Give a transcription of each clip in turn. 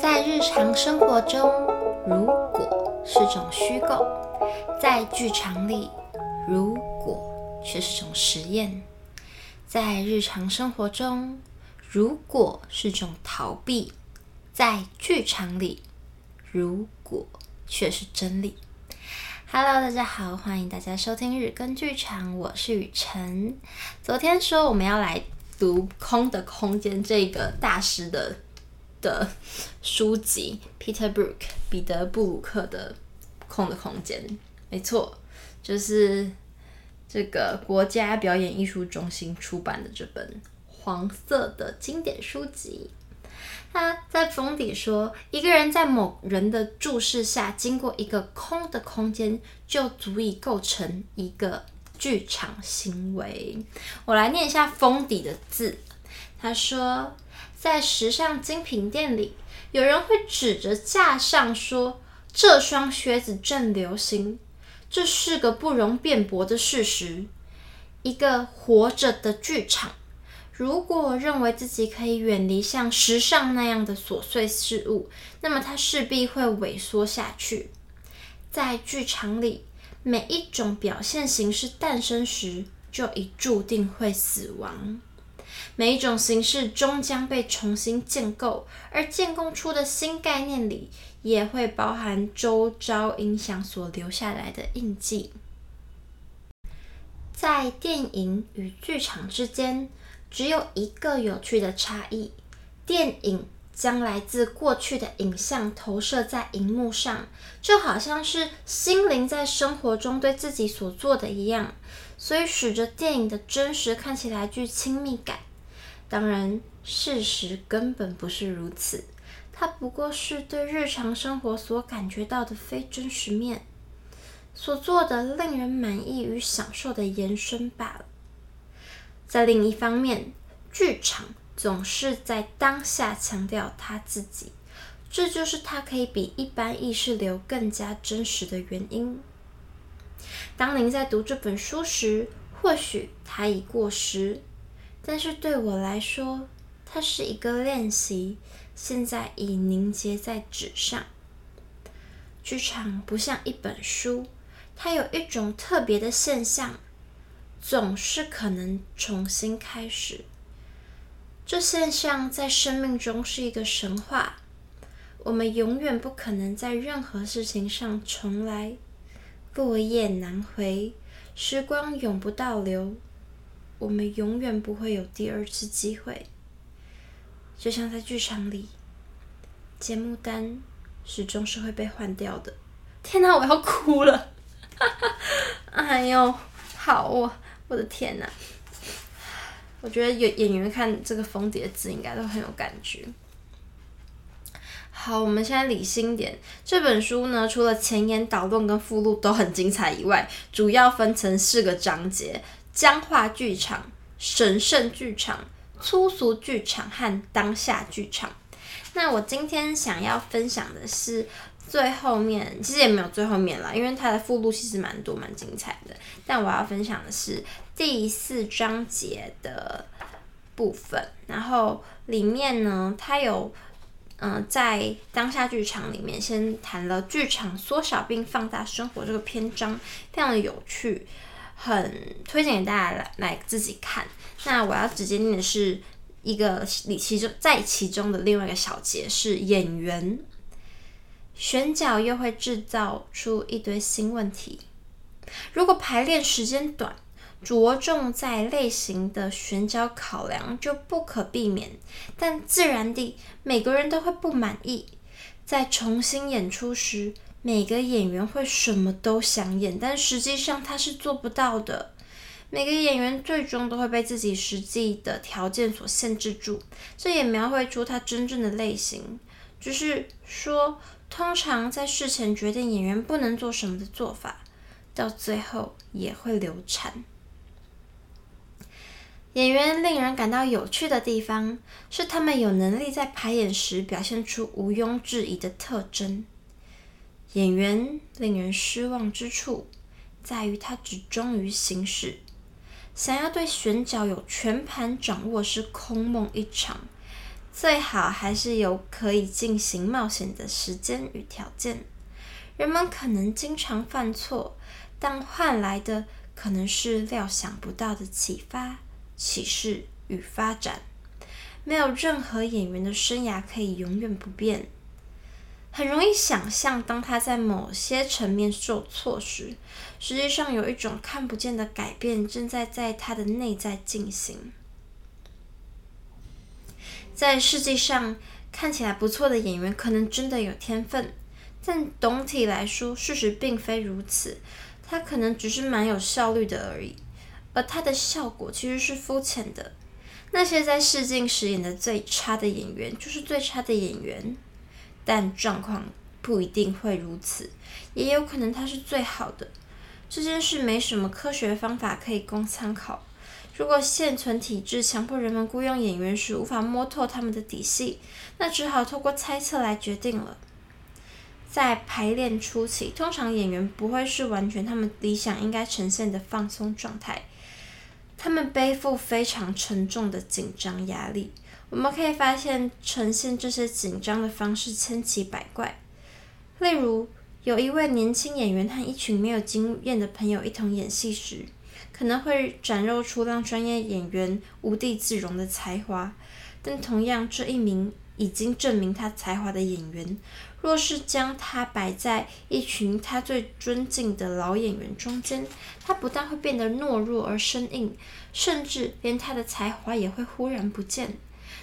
在日常生活中，如果是种虚构；在剧场里，如果却是种实验；在日常生活中，如果是种逃避；在剧场里，如果却是真理。Hello，大家好，欢迎大家收听日更剧场，我是雨辰。昨天说我们要来读《空的空间》这个大师的。的书籍，Peter Brook 彼得·布鲁克的《空的空间》，没错，就是这个国家表演艺术中心出版的这本黄色的经典书籍。他在封底说，一个人在某人的注视下经过一个空的空间，就足以构成一个剧场行为。我来念一下封底的字，他说。在时尚精品店里，有人会指着架上说：“这双靴子正流行。”这是个不容辩驳的事实。一个活着的剧场，如果认为自己可以远离像时尚那样的琐碎事物，那么它势必会萎缩下去。在剧场里，每一种表现形式诞生时，就已注定会死亡。每一种形式终将被重新建构，而建构出的新概念里也会包含周遭影响所留下来的印记。在电影与剧场之间，只有一个有趣的差异：电影将来自过去的影像投射在荧幕上，就好像是心灵在生活中对自己所做的一样，所以使得电影的真实看起来具亲密感。当然，事实根本不是如此。它不过是对日常生活所感觉到的非真实面，所做的令人满意与享受的延伸罢了。在另一方面，剧场总是在当下强调他自己，这就是它可以比一般意识流更加真实的原因。当您在读这本书时，或许它已过时。但是对我来说，它是一个练习，现在已凝结在纸上。剧场不像一本书，它有一种特别的现象，总是可能重新开始。这现象在生命中是一个神话，我们永远不可能在任何事情上重来，落叶难回，时光永不倒流。我们永远不会有第二次机会，就像在剧场里，节目单始终是会被换掉的。天哪，我要哭了！哎呦，好，我我的天哪！我觉得有演员看这个封底的字，应该都很有感觉。好，我们现在理性点。这本书呢，除了前言、导论跟附录都很精彩以外，主要分成四个章节。僵化剧场、神圣剧场、粗俗剧场和当下剧场。那我今天想要分享的是最后面，其实也没有最后面啦，因为它的附录其实蛮多、蛮精彩的。但我要分享的是第四章节的部分。然后里面呢，它有嗯、在当下剧场里面先谈了剧场缩小并放大生活这个篇章，非常的有趣。很推荐给大家来来自己看。那我要直接念的是一个里其中在其中的另外一个小节是演员选角又会制造出一堆新问题。如果排练时间短，着重在类型的选角考量就不可避免，但自然地每个人都会不满意。在重新演出时。每个演员会什么都想演，但实际上他是做不到的。每个演员最终都会被自己实际的条件所限制住，这也描绘出他真正的类型。只是说，通常在事前决定演员不能做什么的做法，到最后也会流产。演员令人感到有趣的地方，是他们有能力在排演时表现出毋庸置疑的特征。演员令人失望之处，在于他只忠于形式，想要对选角有全盘掌握是空梦一场。最好还是有可以进行冒险的时间与条件。人们可能经常犯错，但换来的可能是料想不到的启发、启示与发展。没有任何演员的生涯可以永远不变。很容易想象，当他在某些层面受挫时，实际上有一种看不见的改变正在在他的内在进行。在世界上看起来不错的演员，可能真的有天分，但总体来说，事实并非如此。他可能只是蛮有效率的而已，而他的效果其实是肤浅的。那些在试镜时演的最差的演员，就是最差的演员。但状况不一定会如此，也有可能他是最好的。这件事没什么科学方法可以供参考。如果现存体制强迫人们雇佣演员时无法摸透他们的底细，那只好透过猜测来决定了。在排练初期，通常演员不会是完全他们理想应该呈现的放松状态，他们背负非常沉重的紧张压力。我们可以发现，呈现这些紧张的方式千奇百怪。例如，有一位年轻演员和一群没有经验的朋友一同演戏时，可能会展露出让专业演员无地自容的才华。但同样，这一名已经证明他才华的演员，若是将他摆在一群他最尊敬的老演员中间，他不但会变得懦弱而生硬，甚至连他的才华也会忽然不见。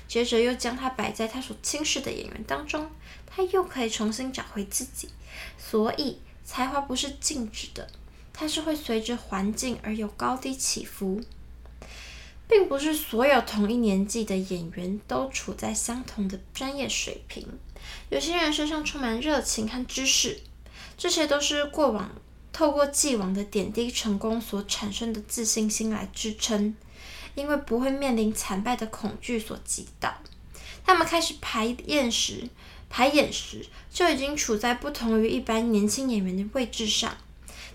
接着又将他摆在他所轻视的演员当中，他又可以重新找回自己。所以才华不是静止的，它是会随着环境而有高低起伏，并不是所有同一年纪的演员都处在相同的专业水平。有些人身上充满热情和知识，这些都是过往透过既往的点滴成功所产生的自信心来支撑。因为不会面临惨败的恐惧所击倒，他们开始排演时，排演时就已经处在不同于一般年轻演员的位置上。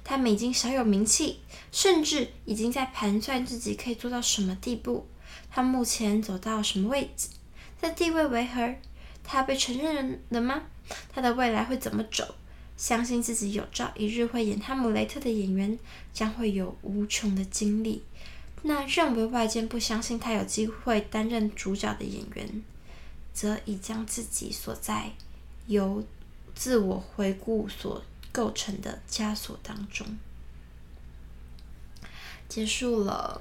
他们已经小有名气，甚至已经在盘算自己可以做到什么地步。他目前走到什么位置？在地位为何？他被承认了吗？他的未来会怎么走？相信自己有朝一日会演哈姆雷特的演员，将会有无穷的精力。那认为外界不相信他有机会担任主角的演员，则已将自己锁在由自我回顾所构成的枷锁当中。结束了。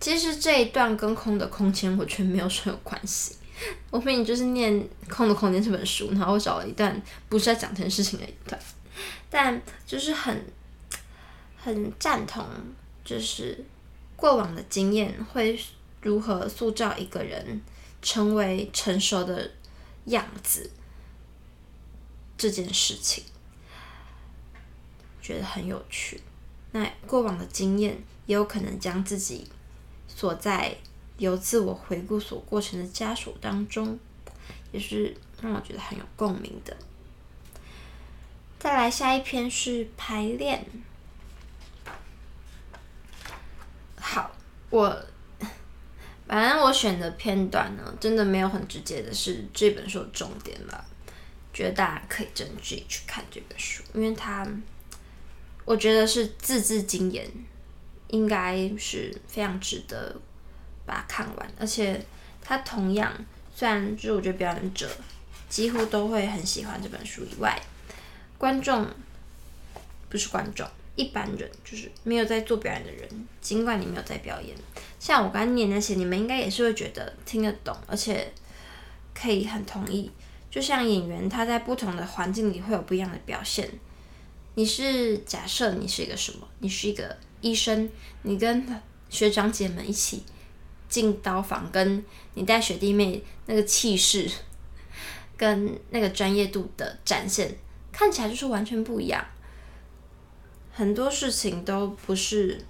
其实这一段跟《空的空间》我觉得没有什么关系。我明明就是念《空的空间》这本书，然后我找了一段不是在讲这件事情的一段，但就是很很赞同。就是过往的经验会如何塑造一个人成为成熟的样子，这件事情觉得很有趣。那过往的经验也有可能将自己锁在由自我回顾所过程的枷锁当中，也是让我觉得很有共鸣的。再来下一篇是排练。好，我反正我选的片段呢，真的没有很直接的是这本书的重点吧。觉得大家可以真自己去看这本书，因为它我觉得是字字精言，应该是非常值得把它看完。而且它同样，虽然就是我觉得表演者几乎都会很喜欢这本书以外，观众不是观众。一般人就是没有在做表演的人，尽管你没有在表演，像我刚念那些，你们应该也是会觉得听得懂，而且可以很同意。就像演员，他在不同的环境里会有不一样的表现。你是假设你是一个什么？你是一个医生，你跟学长姐们一起进刀房，跟你带学弟妹那个气势，跟那个专业度的展现，看起来就是完全不一样。很多事情都不是，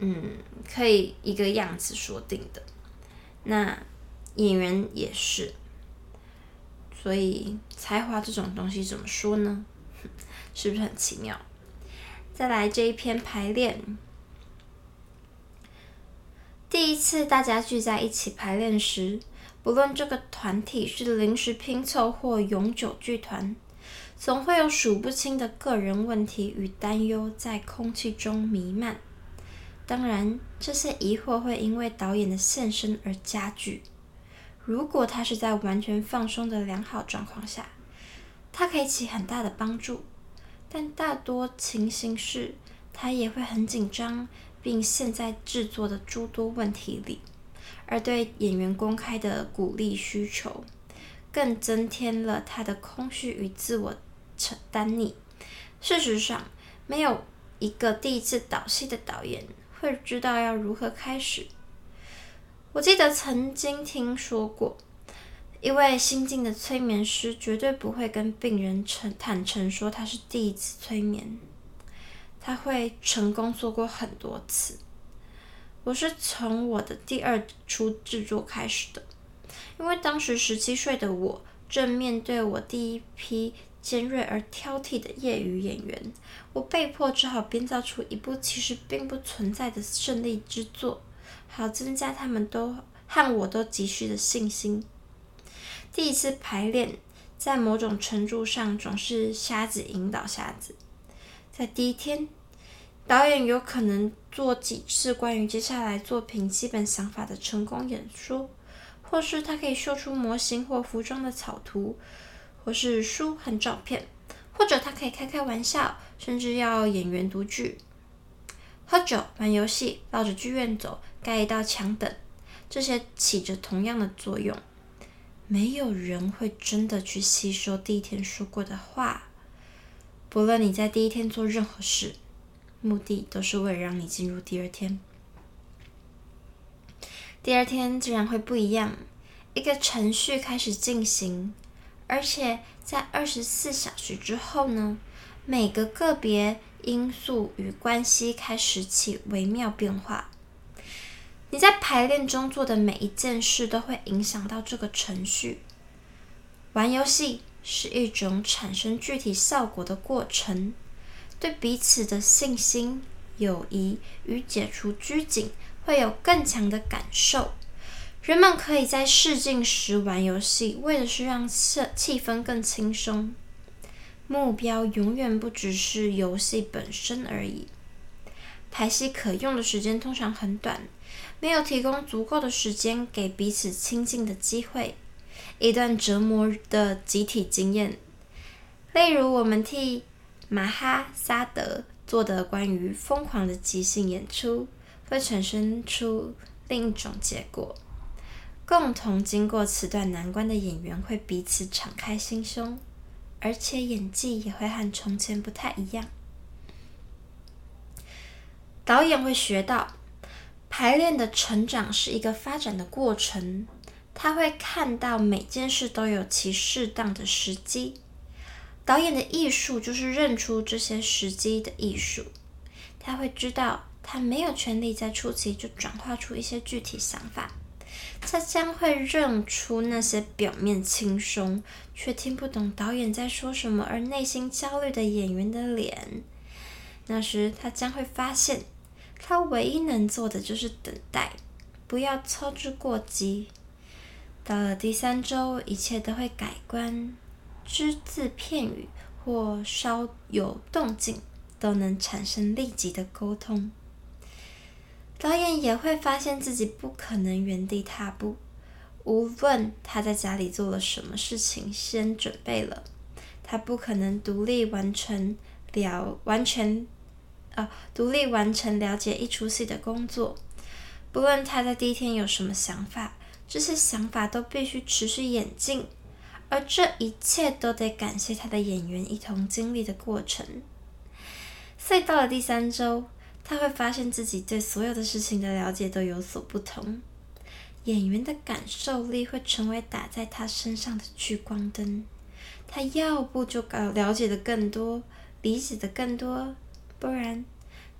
嗯，可以一个样子说定的。那演员也是，所以才华这种东西怎么说呢？是不是很奇妙？再来这一篇排练，第一次大家聚在一起排练时，不论这个团体是临时拼凑或永久剧团，总会有数不清的个人问题与担忧在空气中弥漫。当然，这些疑惑会因为导演的现身而加剧。如果他是在完全放松的良好状况下，他可以起很大的帮助。但大多情形是，他也会很紧张，并陷在制作的诸多问题里。而对演员公开的鼓励需求，更增添了他的空虚与自我承担你。事实上，没有一个第一次导戏的导演会知道要如何开始。我记得曾经听说过，一位新进的催眠师绝对不会跟病人诚坦诚说他是第一次催眠，他会成功做过很多次。我是从我的第二出制作开始的，因为当时十七岁的我正面对我第一批尖锐而挑剔的业余演员，我被迫只好编造出一部其实并不存在的胜利之作，好增加他们都和我都急需的信心。第一次排练，在某种程度上总是瞎子引导瞎子，在第一天。导演有可能做几次关于接下来作品基本想法的成功演说，或是他可以秀出模型或服装的草图，或是书和照片，或者他可以开开玩笑，甚至要演员读剧、喝酒、玩游戏、绕着剧院走、盖一道墙等，这些起着同样的作用。没有人会真的去吸收第一天说过的话，不论你在第一天做任何事。目的都是为了让你进入第二天。第二天自然会不一样，一个程序开始进行，而且在二十四小时之后呢，每个个别因素与关系开始起微妙变化。你在排练中做的每一件事都会影响到这个程序。玩游戏是一种产生具体效果的过程。对彼此的信心、友谊与解除拘谨会有更强的感受。人们可以在试镜时玩游戏，为的是让气氛更轻松。目标永远不只是游戏本身而已。排戏可用的时间通常很短，没有提供足够的时间给彼此亲近的机会。一段折磨的集体经验，例如我们替。马哈萨德做的关于疯狂的即兴演出，会产生出另一种结果。共同经过此段难关的演员会彼此敞开心胸，而且演技也会和从前不太一样。导演会学到，排练的成长是一个发展的过程，他会看到每件事都有其适当的时机。导演的艺术就是认出这些时机的艺术。他会知道，他没有权利在初期就转化出一些具体想法。他将会认出那些表面轻松却听不懂导演在说什么而内心焦虑的演员的脸。那时，他将会发现，他唯一能做的就是等待，不要操之过急。到了第三周，一切都会改观。只字片语或稍有动静，都能产生立即的沟通。导演也会发现自己不可能原地踏步，无论他在家里做了什么事情，先准备了，他不可能独立完成了完全，啊，独立完成了解一出戏的工作。不论他在第一天有什么想法，这些想法都必须持续演进。而这一切都得感谢他的演员一同经历的过程。所以到了第三周，他会发现自己对所有的事情的了解都有所不同。演员的感受力会成为打在他身上的聚光灯。他要不就搞了解的更多，理解的更多，不然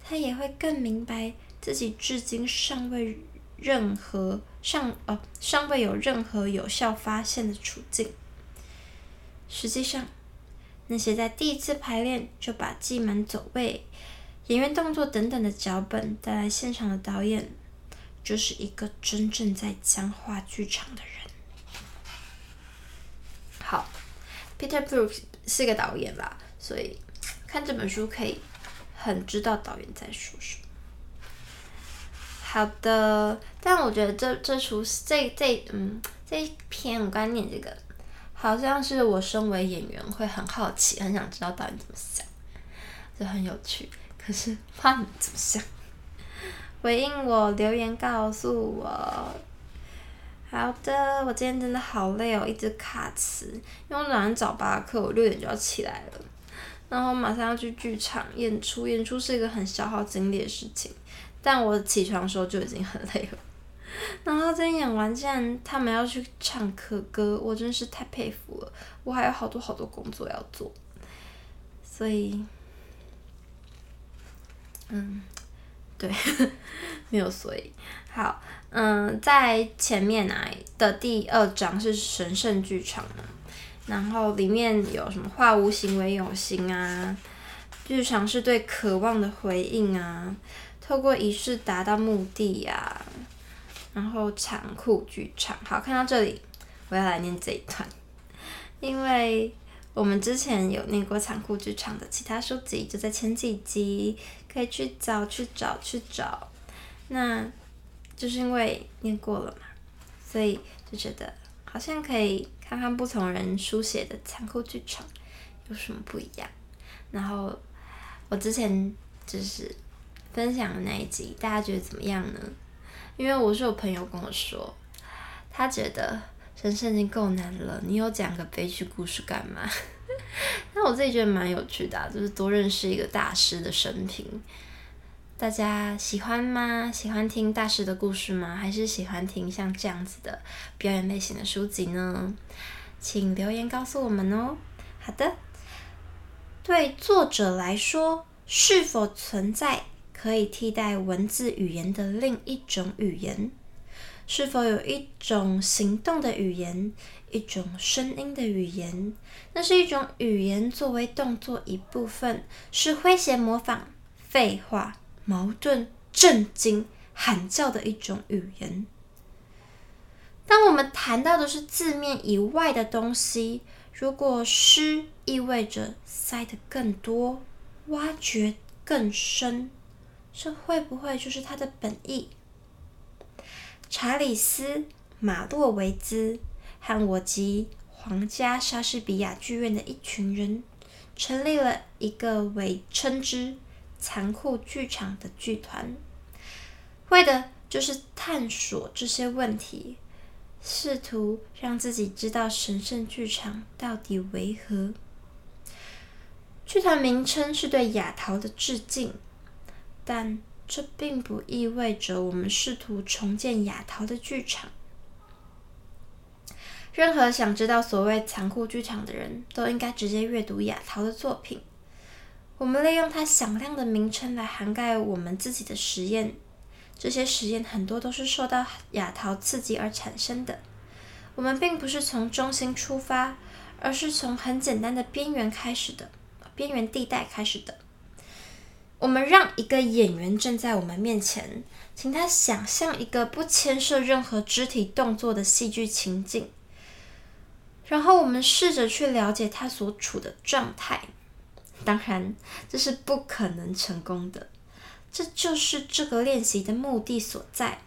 他也会更明白自己至今尚未任何尚呃尚未有任何有效发现的处境。实际上，那些在第一次排练就把记满走位、演员动作等等的脚本带来现场的导演，就是一个真正在僵化剧场的人。好，Peter Brook 是个导演啦，所以看这本书可以很知道导演在说什么。好的，但我觉得这这出这这嗯这一篇我刚念这个，好像是我身为演员会很好奇，很想知道导演怎么想，就很有趣。可是怕你怎么想？回应我留言告诉我。好的，我今天真的好累哦，一直卡词，因为我早上早八课，我六点就要起来了，然后马上要去剧场演出，演出是一个很消耗精力的事情。但我起床的时候就已经很累了，然后在演完，竟然他们要去唱科歌，我真是太佩服了。我还有好多好多工作要做，所以，嗯，对，没有所以。好，嗯，在前面啊的第二章是神圣剧场嘛，然后里面有什么化无形为有形啊，剧场是对渴望的回应啊。透过仪式达到目的呀、啊，然后残酷剧场。好，看到这里，我要来念这一段，因为我们之前有念过残酷剧场的其他书籍，就在前几集，可以去找、去找、去找。那就是因为念过了嘛，所以就觉得好像可以看看不同人书写的残酷剧场有什么不一样。然后我之前就是。分享的那一集，大家觉得怎么样呢？因为我是有朋友跟我说，他觉得人生已经够难了，你又讲个悲剧故事干嘛？那我自己觉得蛮有趣的，就是多认识一个大师的生平。大家喜欢吗？喜欢听大师的故事吗？还是喜欢听像这样子的表演类型的书籍呢？请留言告诉我们哦。好的，对作者来说，是否存在可以替代文字语言的另一种语言，是否有一种行动的语言，一种声音的语言？那是一种语言作为动作一部分，是诙谐、模仿、废话、矛盾、震惊、喊叫的一种语言。当我们谈到的是字面以外的东西，如果诗意味着塞得更多，挖掘更深。这会不会就是他的本意？查理斯·马洛维兹和我及皇家莎士比亚剧院的一群人，成立了一个为称之“残酷剧场”的剧团，为的就是探索这些问题，试图让自己知道神圣剧场到底为何。剧团名称是对亚陶的致敬。但这并不意味着我们试图重建亚陶的剧场。任何想知道所谓残酷剧场的人都应该直接阅读亚陶的作品。我们利用它响亮的名称来涵盖我们自己的实验，这些实验很多都是受到亚陶刺激而产生的。我们并不是从中心出发，而是从很简单的边缘开始的，边缘地带开始的。我们让一个演员站在我们面前，请他想象一个不牵涉任何肢体动作的戏剧情境，然后我们试着去了解他所处的状态。当然，这是不可能成功的，这就是这个练习的目的所在。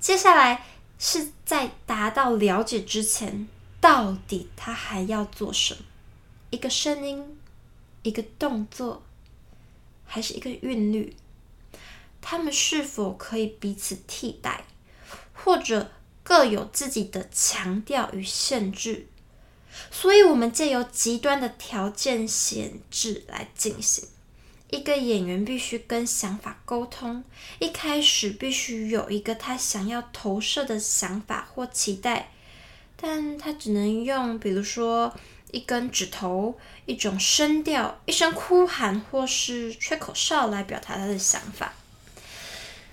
接下来是在达到了解之前，到底他还要做什么？一个声音，一个动作。还是一个韵律，他们是否可以彼此替代，或者各有自己的强调与限制？所以，我们借由极端的条件限制来进行。一个演员必须跟想法沟通，一开始必须有一个他想要投射的想法或期待，但他只能用，比如说。一根指头，一种声调，一声哭喊，或是吹口哨来表达他的想法。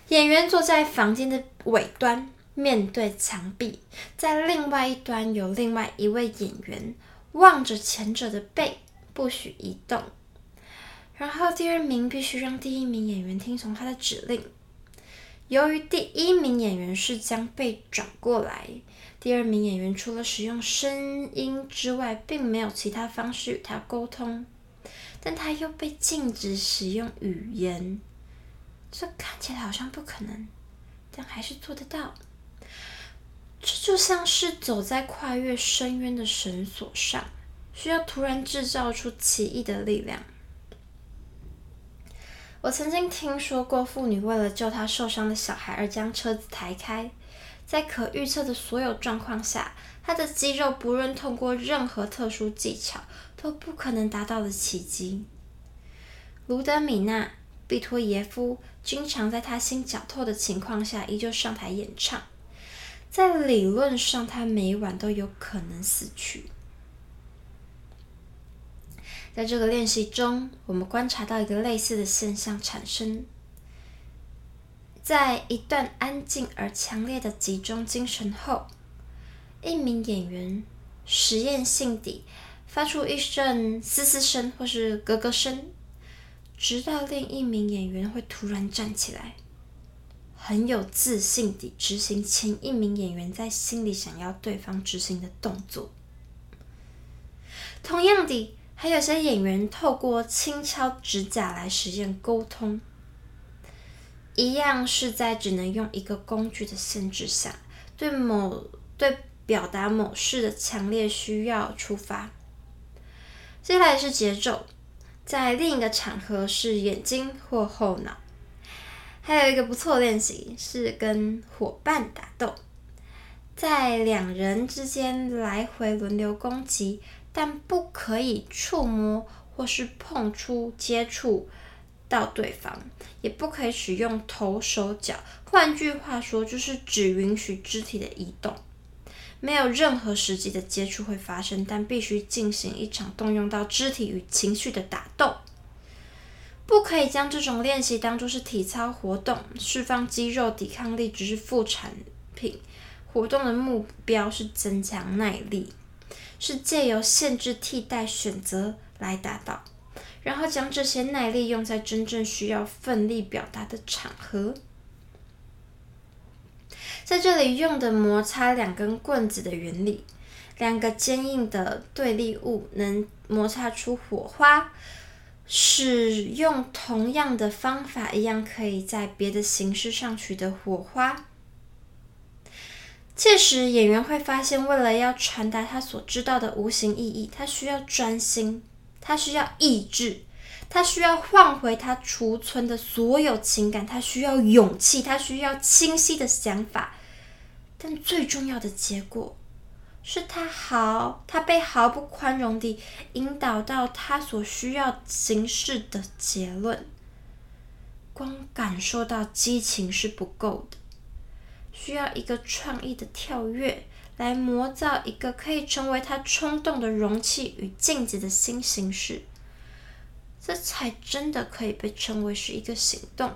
演员坐在房间的尾端，面对墙壁，在另外一端有另外一位演员望着前者的背，不许移动。然后第二名必须让第一名演员听从他的指令。由于第一名演员是将背转过来，第二名演员除了使用声音之外，并没有其他方式与他沟通，但他又被禁止使用语言，这看起来好像不可能，但还是做得到。这就像是走在跨越深渊的绳索上，需要突然制造出奇异的力量。我曾经听说过妇女为了救她受伤的小孩而将车子抬开，在可预测的所有状况下，她的肌肉不论通过任何特殊技巧都不可能达到的奇迹。卢德米娜·毕托耶夫经常在她心绞痛的情况下依旧上台演唱，在理论上，他每晚都有可能死去。在这个练习中，我们观察到一个类似的现象产生：在一段安静而强烈的集中精神后，一名演员实验性地发出一阵嘶嘶声或是咯咯声，直到另一名演员会突然站起来，很有自信地执行前一名演员在心里想要对方执行的动作。同样的。还有些演员透过轻敲指甲来实现沟通，一样是在只能用一个工具的限制下，对某对表达某事的强烈需要出发。接下来是节奏，在另一个场合是眼睛或后脑。还有一个不错的练习是跟伙伴打斗，在两人之间来回轮流攻击。但不可以触摸或是碰触、接触到对方，也不可以使用头、手脚。换句话说，就是只允许肢体的移动，没有任何实际的接触会发生。但必须进行一场动用到肢体与情绪的打斗。不可以将这种练习当作是体操活动，释放肌肉抵抗力只是副产品。活动的目标是增强耐力。是借由限制替代选择来达到，然后将这些耐力用在真正需要奋力表达的场合。在这里用的摩擦两根棍子的原理，两个坚硬的对立物能摩擦出火花，使用同样的方法一样可以在别的形式上取得火花。届时，演员会发现，为了要传达他所知道的无形意义，他需要专心，他需要意志，他需要换回他储存的所有情感，他需要勇气，他需要清晰的想法。但最重要的结果，是他毫，他被毫不宽容地引导到他所需要形式的结论。光感受到激情是不够的。需要一个创意的跳跃来磨造一个可以成为他冲动的容器与镜子的新形式，这才真的可以被称为是一个行动。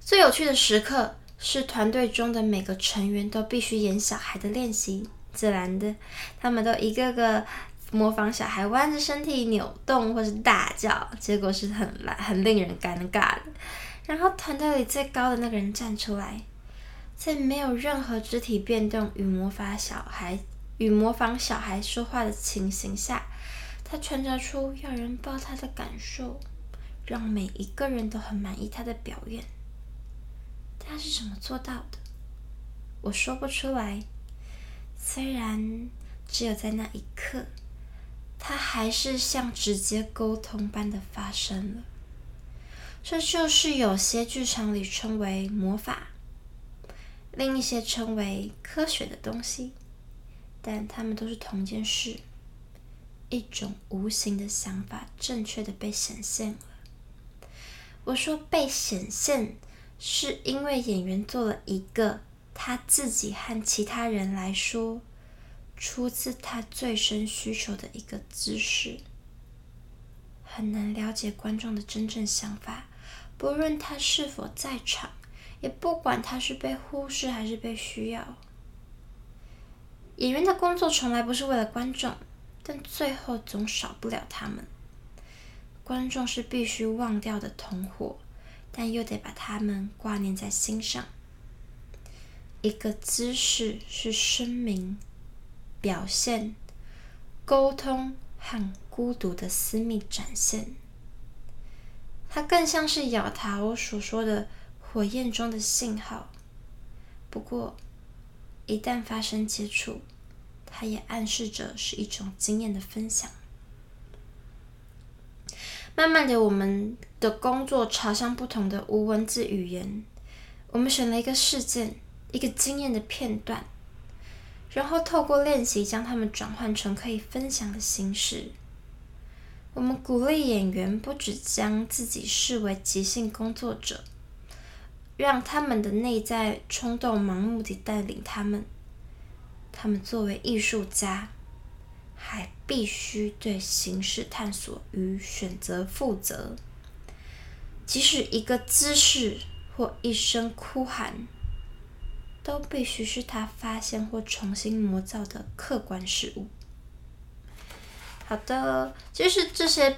最有趣的时刻是团队中的每个成员都必须演小孩的练习，自然的，他们都一个个模仿小孩弯着身体扭动或是大叫，结果是很难很令人尴尬的。然后团队里最高的那个人站出来，在没有任何肢体变动与模仿小孩与模仿小孩说话的情形下，他传达出要人抱他的感受，让每一个人都很满意他的表演。他是怎么做到的？我说不出来。虽然只有在那一刻，他还是像直接沟通般的发生了。这就是有些剧场里称为魔法，另一些称为科学的东西，但它们都是同件事，一种无形的想法正确的被显现了。我说被显现，是因为演员做了一个他自己和其他人来说，出自他最深需求的一个姿势，很难了解观众的真正想法。不论他是否在场，也不管他是被忽视还是被需要，演员的工作从来不是为了观众，但最后总少不了他们。观众是必须忘掉的同伙，但又得把他们挂念在心上。一个姿势是声明、表现、沟通和孤独的私密展现。它更像是雅塔所说的火焰中的信号。不过，一旦发生接触，它也暗示着是一种经验的分享。慢慢的，我们的工作朝向不同的无文字语言。我们选了一个事件。一个经验的片段，然后透过练习将它们转换成可以分享的形式。我们鼓励演员不只将自己视为即兴工作者，让他们的内在冲动盲目地带领他们。他们作为艺术家，还必须对形式探索与选择负责。即使一个姿势或一声哭喊。都必须是他发现或重新模造的客观事物。好的，就是这些，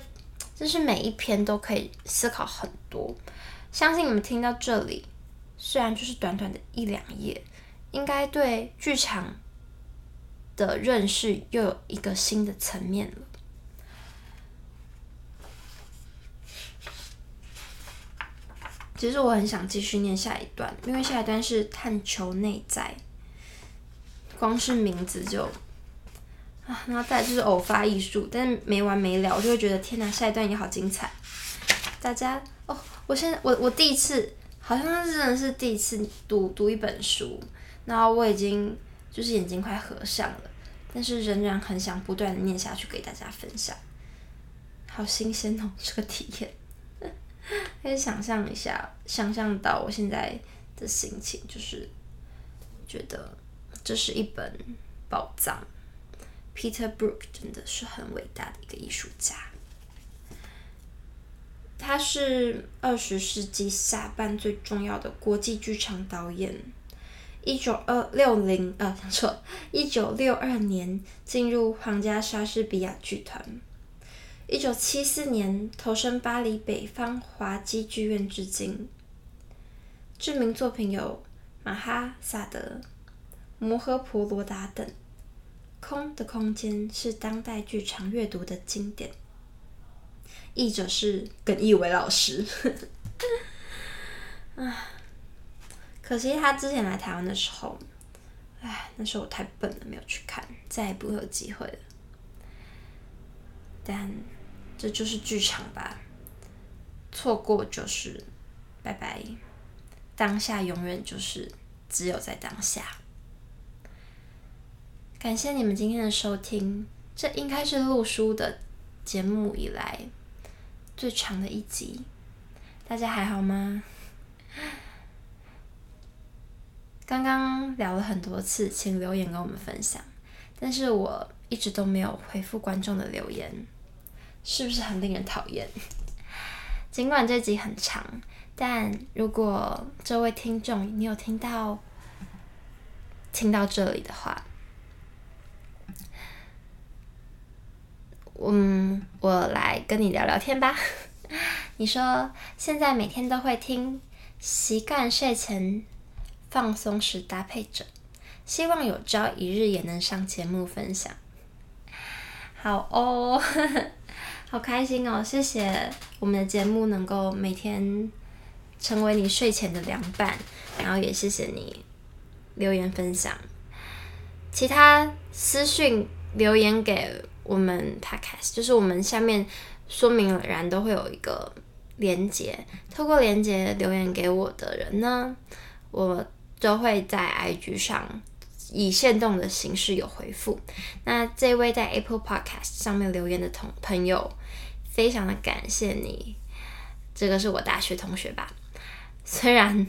就是每一篇都可以思考很多。相信你们听到这里，虽然就是短短的一两页，应该对剧场的认识又有一个新的层面了。其实我很想继续念下一段，因为下一段是探求内在，光是名字就啊，然后再就是偶发艺术，但是没完没了，我就会觉得天哪，下一段也好精彩。大家哦，我现在我我第一次，好像是真的是第一次读读一本书，然后我已经就是眼睛快合上了，但是仍然很想不断的念下去给大家分享，好新鲜哦，这个体验。可以想象一下，想象到我现在的心情，就是觉得这是一本宝藏。Peter Brook 真的是很伟大的一个艺术家，他是二十世纪下半最重要的国际剧场导演。一九二六零呃，想错，一九六二年进入皇家莎士比亚剧团。一九七四年投身巴黎北方滑稽剧院至今，知名作品有《马哈萨德》《摩诃婆罗达》等。《空的空间》是当代剧场阅读的经典，译者是耿义伟老师。啊，可惜他之前来台湾的时候，哎，那时候我太笨了，没有去看，再也不会有机会了。但。这就是剧场吧，错过就是拜拜，当下永远就是只有在当下。感谢你们今天的收听，这应该是陆书的节目以来最长的一集，大家还好吗？刚刚聊了很多次，请留言跟我们分享，但是我一直都没有回复观众的留言。是不是很令人讨厌？尽管这集很长，但如果这位听众你有听到听到这里的话，嗯，我来跟你聊聊天吧。你说现在每天都会听，习惯睡前放松时搭配着，希望有朝一日也能上节目分享。好哦。好开心哦！谢谢我们的节目能够每天成为你睡前的凉拌，然后也谢谢你留言分享。其他私讯留言给我们 Podcast，就是我们下面说明栏都会有一个连接，透过连接留言给我的人呢，我都会在 IG 上以限动的形式有回复。那这位在 Apple Podcast 上面留言的同朋友。非常的感谢你，这个是我大学同学吧？虽然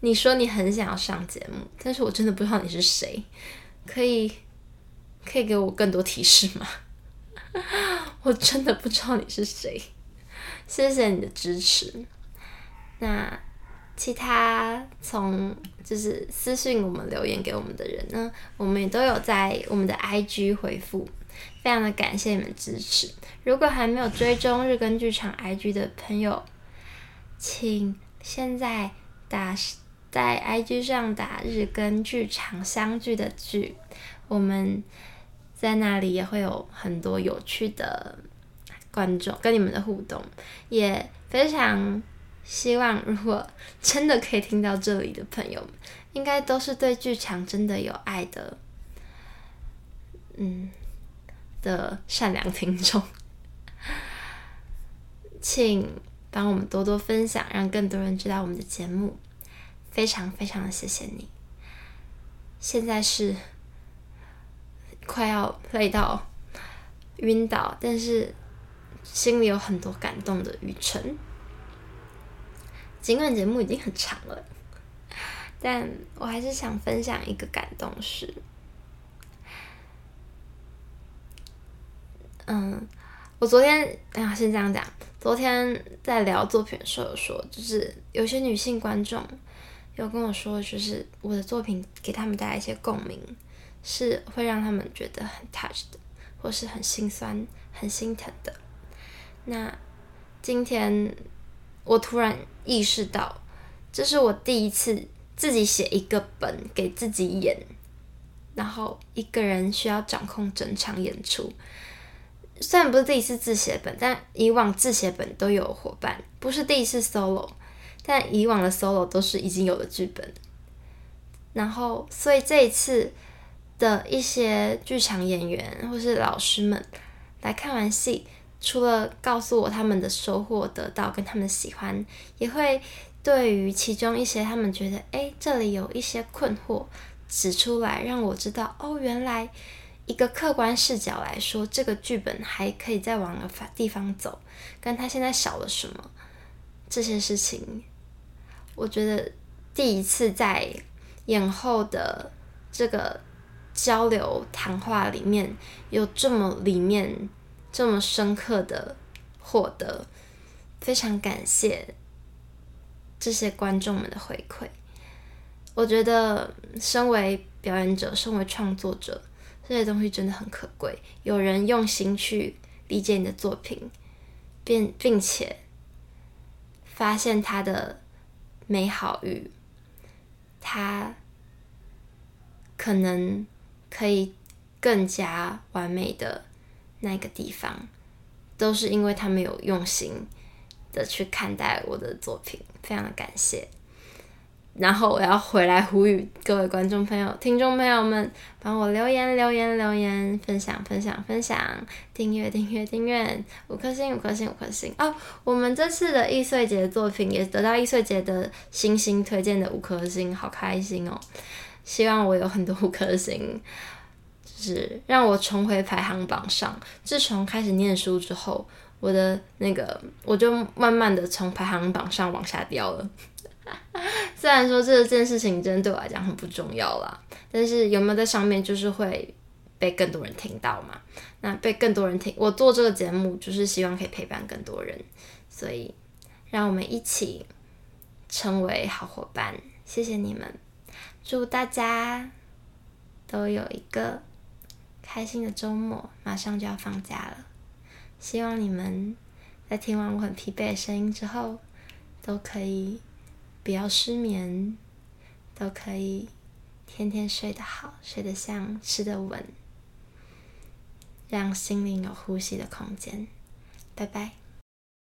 你说你很想要上节目，但是我真的不知道你是谁，可以可以给我更多提示吗？我真的不知道你是谁，谢谢你的支持。那其他从就是私信我们留言给我们的人呢，我们也都有在我们的 IG 回复。非常的感谢你们支持。如果还没有追踪日更剧场 IG 的朋友，请现在打在 IG 上打日更剧场相聚的剧，我们在那里也会有很多有趣的观众跟你们的互动，也非常希望如果真的可以听到这里的朋友们，应该都是对剧场真的有爱的，嗯的善良听众，请帮我们多多分享，让更多人知道我们的节目。非常非常的谢谢你。现在是快要累到晕倒，但是心里有很多感动的雨辰。尽管节目已经很长了，但我还是想分享一个感动事。嗯，我昨天哎呀，先这样讲。昨天在聊作品的时候说，就是有些女性观众。有跟我说，就是我的作品给他们带来一些共鸣，是会让他们觉得很 touch 的，或是很心酸、很心疼的。那今天我突然意识到，这是我第一次自己写一个本给自己演，然后一个人需要掌控整场演出。虽然不是第一次自写本，但以往自写本都有伙伴，不是第一次 solo。但以往的 solo 都是已经有的剧本，然后所以这一次的一些剧场演员或是老师们来看完戏，除了告诉我他们的收获得到跟他们喜欢，也会对于其中一些他们觉得哎这里有一些困惑指出来，让我知道哦，原来一个客观视角来说，这个剧本还可以再往个地方走，跟他现在少了什么这些事情。我觉得第一次在演后的这个交流谈话里面有这么里面这么深刻的获得，非常感谢这些观众们的回馈。我觉得身为表演者，身为创作者，这些东西真的很可贵。有人用心去理解你的作品，并并且发现他的。美好与他可能可以更加完美的那个地方，都是因为他们有用心的去看待我的作品，非常的感谢。然后我要回来呼吁各位观众朋友、听众朋友们，帮我留言、留言、留言，分享、分享、分享，订阅、订阅、订阅，五颗星、五颗星、五颗星哦！我们这次的易碎节的作品也得到易碎节的星星推荐的五颗星，好开心哦！希望我有很多五颗星，是让我重回排行榜上。自从开始念书之后，我的那个我就慢慢的从排行榜上往下掉了。虽然说这件事情真的对我来讲很不重要啦，但是有没有在上面就是会被更多人听到嘛？那被更多人听，我做这个节目就是希望可以陪伴更多人，所以让我们一起成为好伙伴。谢谢你们，祝大家都有一个开心的周末，马上就要放假了。希望你们在听完我很疲惫的声音之后，都可以。不要失眠，都可以天天睡得好，睡得香，吃得稳，让心灵有呼吸的空间。拜拜。